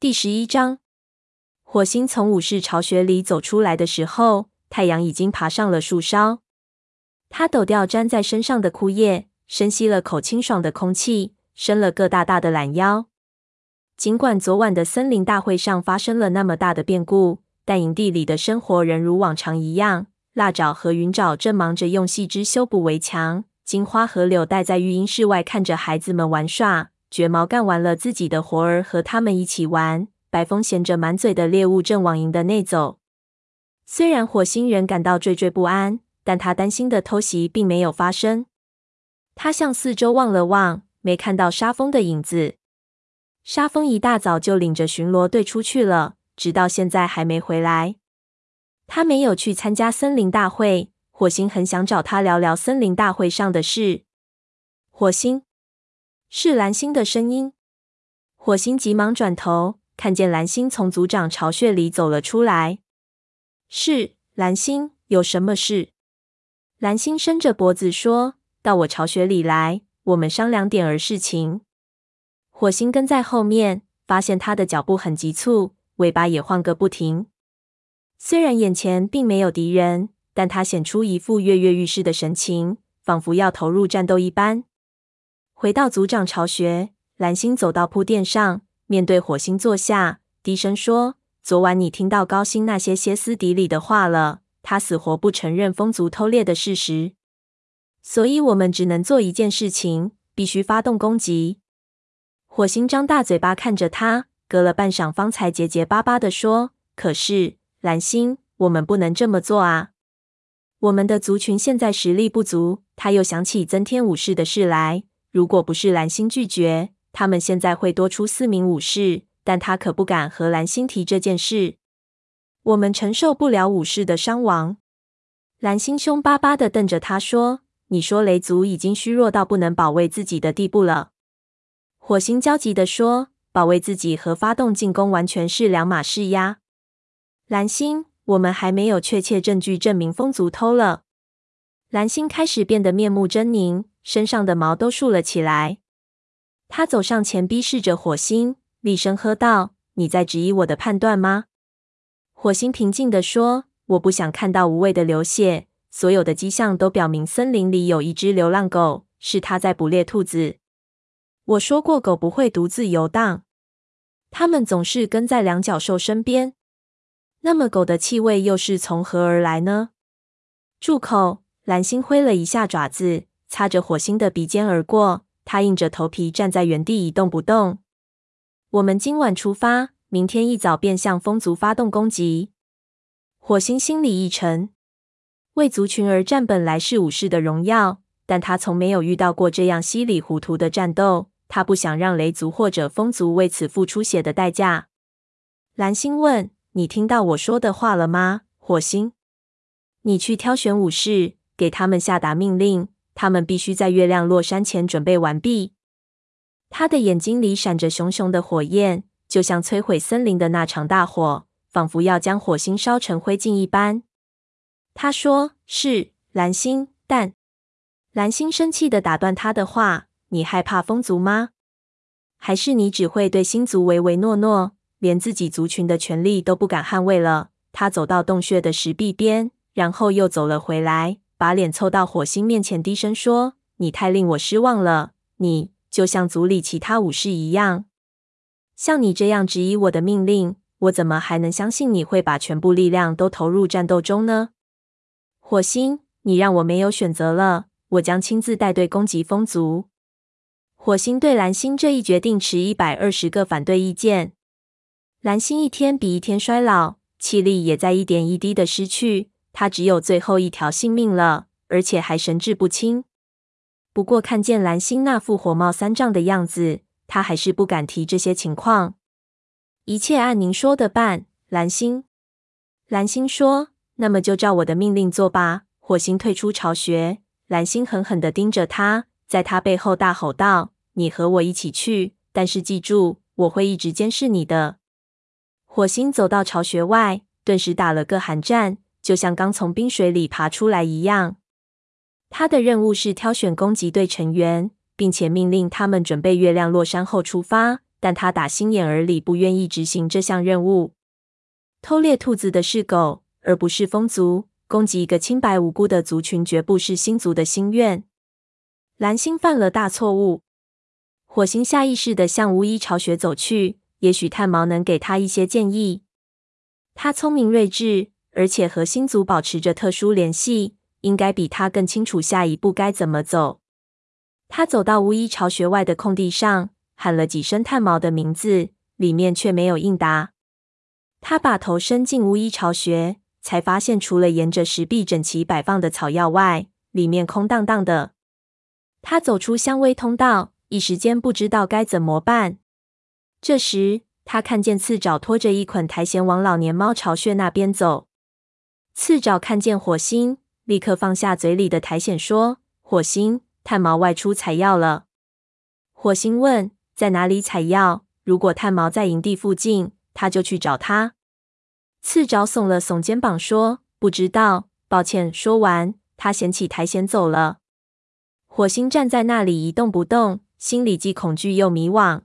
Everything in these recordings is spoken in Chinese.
第十一章，火星从武士巢穴里走出来的时候，太阳已经爬上了树梢。他抖掉粘在身上的枯叶，深吸了口清爽的空气，伸了个大大的懒腰。尽管昨晚的森林大会上发生了那么大的变故，但营地里的生活仍如往常一样。蜡爪和云爪正忙着用细枝修补围墙。金花和柳带在育婴室外看着孩子们玩耍。卷毛干完了自己的活儿，和他们一起玩。白风衔着满嘴的猎物正往营的内走。虽然火星人感到惴惴不安，但他担心的偷袭并没有发生。他向四周望了望，没看到沙蜂的影子。沙蜂一大早就领着巡逻队出去了，直到现在还没回来。他没有去参加森林大会。火星很想找他聊聊森林大会上的事。火星，是蓝星的声音。火星急忙转头，看见蓝星从族长巢穴里走了出来。是蓝星，有什么事？蓝星伸着脖子说：“到我巢穴里来，我们商量点儿事情。”火星跟在后面，发现他的脚步很急促，尾巴也晃个不停。虽然眼前并没有敌人。但他显出一副跃跃欲试的神情，仿佛要投入战斗一般。回到族长巢穴，蓝星走到铺垫上，面对火星坐下，低声说：“昨晚你听到高星那些歇斯底里的话了。他死活不承认风族偷猎的事实，所以我们只能做一件事情，必须发动攻击。”火星张大嘴巴看着他，隔了半晌，方才结结巴巴地说：“可是，蓝星，我们不能这么做啊。”我们的族群现在实力不足。他又想起增添武士的事来。如果不是蓝星拒绝，他们现在会多出四名武士。但他可不敢和蓝星提这件事。我们承受不了武士的伤亡。蓝星凶巴巴的瞪着他说：“你说雷族已经虚弱到不能保卫自己的地步了？”火星焦急的说：“保卫自己和发动进攻完全是两码事呀。”蓝星。我们还没有确切证据证明风族偷了。蓝星开始变得面目狰狞，身上的毛都竖了起来。他走上前，逼视着火星，厉声喝道：“你在质疑我的判断吗？”火星平静地说：“我不想看到无谓的流血。所有的迹象都表明，森林里有一只流浪狗，是它在捕猎兔子。我说过，狗不会独自游荡，它们总是跟在两脚兽身边。”那么狗的气味又是从何而来呢？住口！蓝星挥了一下爪子，擦着火星的鼻尖而过。他硬着头皮站在原地一动不动。我们今晚出发，明天一早便向风族发动攻击。火星心里一沉，为族群而战本来是武士的荣耀，但他从没有遇到过这样稀里糊涂的战斗。他不想让雷族或者风族为此付出血的代价。蓝星问。你听到我说的话了吗，火星？你去挑选武士，给他们下达命令，他们必须在月亮落山前准备完毕。他的眼睛里闪着熊熊的火焰，就像摧毁森林的那场大火，仿佛要将火星烧成灰烬一般。他说：“是蓝星。”但蓝星生气的打断他的话：“你害怕风族吗？还是你只会对星族唯唯诺诺？”连自己族群的权利都不敢捍卫了。他走到洞穴的石壁边，然后又走了回来，把脸凑到火星面前，低声说：“你太令我失望了。你就像族里其他武士一样，像你这样质疑我的命令，我怎么还能相信你会把全部力量都投入战斗中呢？”火星，你让我没有选择了。我将亲自带队攻击风族。火星对蓝星这一决定持一百二十个反对意见。蓝星一天比一天衰老，气力也在一点一滴的失去。他只有最后一条性命了，而且还神志不清。不过看见蓝星那副火冒三丈的样子，他还是不敢提这些情况。一切按您说的办，蓝星。蓝星说：“那么就照我的命令做吧。”火星退出巢穴，蓝星狠狠地盯着他，在他背后大吼道：“你和我一起去，但是记住，我会一直监视你的。”火星走到巢穴外，顿时打了个寒战，就像刚从冰水里爬出来一样。他的任务是挑选攻击队成员，并且命令他们准备月亮落山后出发，但他打心眼儿里不愿意执行这项任务。偷猎兔子的是狗，而不是风族。攻击一个清白无辜的族群，绝不是星族的心愿。蓝星犯了大错误。火星下意识地向巫医巢穴走去，也许炭毛能给他一些建议。他聪明睿智，而且和星族保持着特殊联系，应该比他更清楚下一步该怎么走。他走到巫医巢穴外的空地上，喊了几声炭毛的名字，里面却没有应答。他把头伸进巫医巢穴。才发现，除了沿着石壁整齐摆放的草药外，里面空荡荡的。他走出香薇通道，一时间不知道该怎么办。这时，他看见刺爪拖着一捆苔藓往老年猫巢穴那边走。刺爪看见火星，立刻放下嘴里的苔藓，说：“火星，炭毛外出采药了。”火星问：“在哪里采药？如果炭毛在营地附近，他就去找他。”刺爪耸了耸肩膀，说：“不知道，抱歉。”说完，他捡起苔藓走了。火星站在那里一动不动，心里既恐惧又迷惘。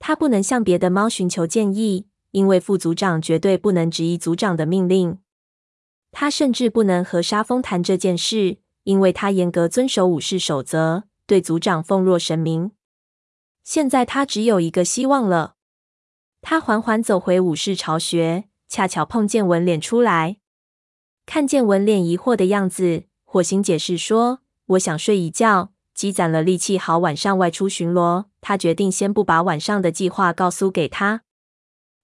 他不能向别的猫寻求建议，因为副组长绝对不能质疑组长的命令。他甚至不能和沙峰谈这件事，因为他严格遵守武士守则，对族长奉若神明。现在他只有一个希望了。他缓缓走回武士巢穴。恰巧碰见纹脸出来，看见纹脸疑惑的样子，火星解释说：“我想睡一觉，积攒了力气，好晚上外出巡逻。”他决定先不把晚上的计划告诉给他。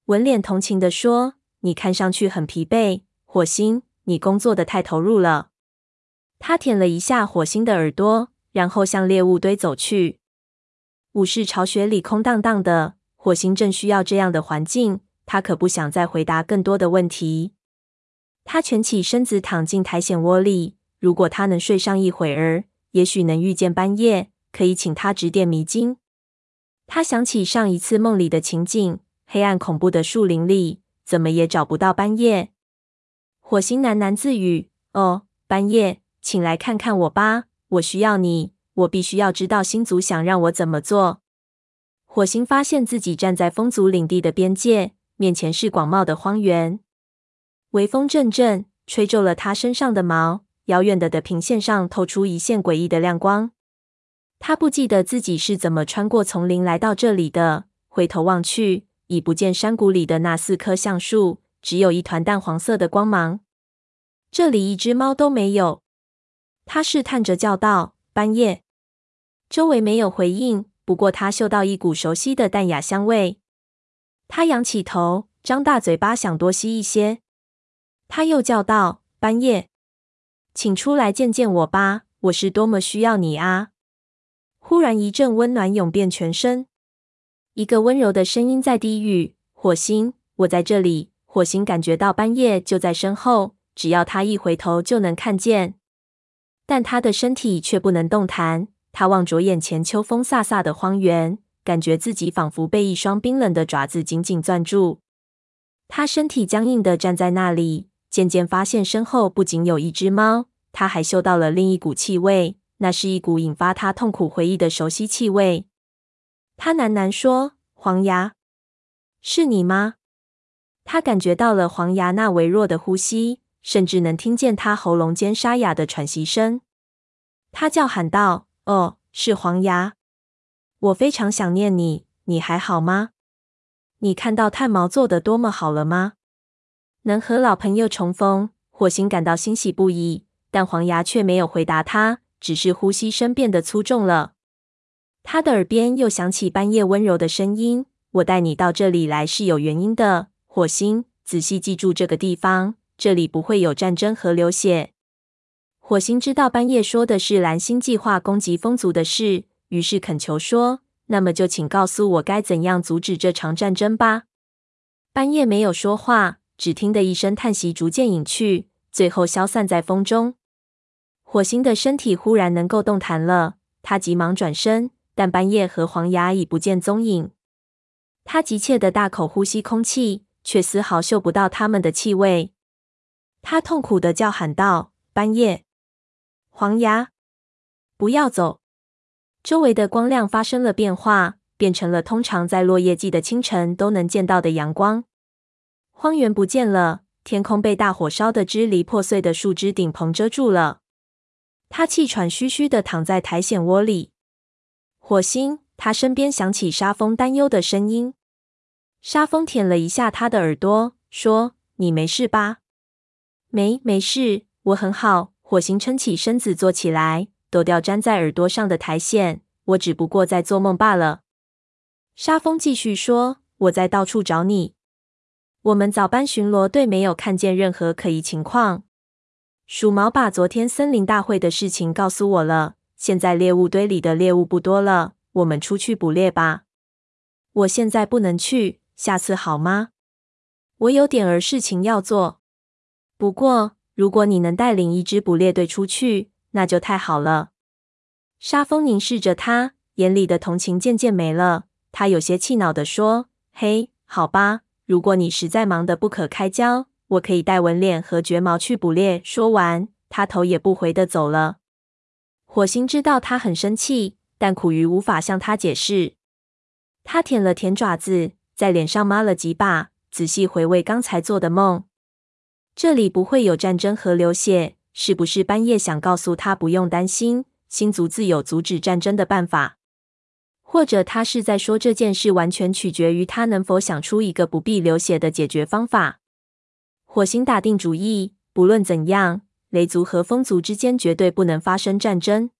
纹脸同情地说：“你看上去很疲惫，火星，你工作的太投入了。”他舔了一下火星的耳朵，然后向猎物堆走去。武士巢穴里空荡荡的，火星正需要这样的环境。他可不想再回答更多的问题。他蜷起身子躺进苔藓窝里。如果他能睡上一会儿，也许能遇见半夜，可以请他指点迷津。他想起上一次梦里的情景：黑暗恐怖的树林里，怎么也找不到半夜。火星喃喃自语：“哦，半夜，请来看看我吧，我需要你。我必须要知道星族想让我怎么做。”火星发现自己站在风族领地的边界。面前是广袤的荒原，微风阵阵，吹皱了他身上的毛。遥远的地平线上透出一线诡异的亮光。他不记得自己是怎么穿过丛林来到这里的。回头望去，已不见山谷里的那四棵橡树，只有一团淡黄色的光芒。这里一只猫都没有。他试探着叫道：“斑夜。”周围没有回应，不过他嗅到一股熟悉的淡雅香味。他仰起头，张大嘴巴，想多吸一些。他又叫道：“斑夜，请出来见见我吧，我是多么需要你啊！”忽然一阵温暖涌遍全身，一个温柔的声音在低语：“火星，我在这里。”火星感觉到斑叶就在身后，只要他一回头就能看见，但他的身体却不能动弹。他望着眼前秋风飒飒的荒原。感觉自己仿佛被一双冰冷的爪子紧紧攥住，他身体僵硬的站在那里，渐渐发现身后不仅有一只猫，他还嗅到了另一股气味，那是一股引发他痛苦回忆的熟悉气味。他喃喃说：“黄牙，是你吗？”他感觉到了黄牙那微弱的呼吸，甚至能听见他喉咙间沙哑的喘息声。他叫喊道：“哦，是黄牙。”我非常想念你，你还好吗？你看到炭毛做的多么好了吗？能和老朋友重逢，火星感到欣喜不已，但黄牙却没有回答他，只是呼吸声变得粗重了。他的耳边又响起半夜温柔的声音：“我带你到这里来是有原因的，火星，仔细记住这个地方，这里不会有战争和流血。”火星知道斑叶说的是蓝星计划攻击风族的事。于是恳求说：“那么就请告诉我该怎样阻止这场战争吧。”斑叶没有说话，只听得一声叹息逐渐隐去，最后消散在风中。火星的身体忽然能够动弹了，他急忙转身，但斑叶和黄牙已不见踪影。他急切地大口呼吸空气，却丝毫嗅不到他们的气味。他痛苦的叫喊道：“斑叶，黄牙，不要走！”周围的光亮发生了变化，变成了通常在落叶季的清晨都能见到的阳光。荒原不见了，天空被大火烧得支离破碎的树枝顶棚遮住了。他气喘吁吁的躺在苔藓窝里。火星，他身边响起沙风担忧的声音。沙风舔了一下他的耳朵，说：“你没事吧？”“没，没事，我很好。”火星撑起身子坐起来，抖掉粘在耳朵上的苔藓。我只不过在做梦罢了。沙风继续说：“我在到处找你。我们早班巡逻队没有看见任何可疑情况。鼠毛把昨天森林大会的事情告诉我了。现在猎物堆里的猎物不多了，我们出去捕猎吧。我现在不能去，下次好吗？我有点儿事情要做。不过……”如果你能带领一支捕猎队出去，那就太好了。沙风凝视着他，眼里的同情渐渐没了。他有些气恼地说：“嘿，好吧，如果你实在忙得不可开交，我可以带文脸和绝毛去捕猎。”说完，他头也不回地走了。火星知道他很生气，但苦于无法向他解释。他舔了舔爪子，在脸上抹了几把，仔细回味刚才做的梦。这里不会有战争和流血，是不是半夜想告诉他不用担心，星族自有阻止战争的办法？或者他是在说这件事完全取决于他能否想出一个不必流血的解决方法？火星打定主意，不论怎样，雷族和风族之间绝对不能发生战争。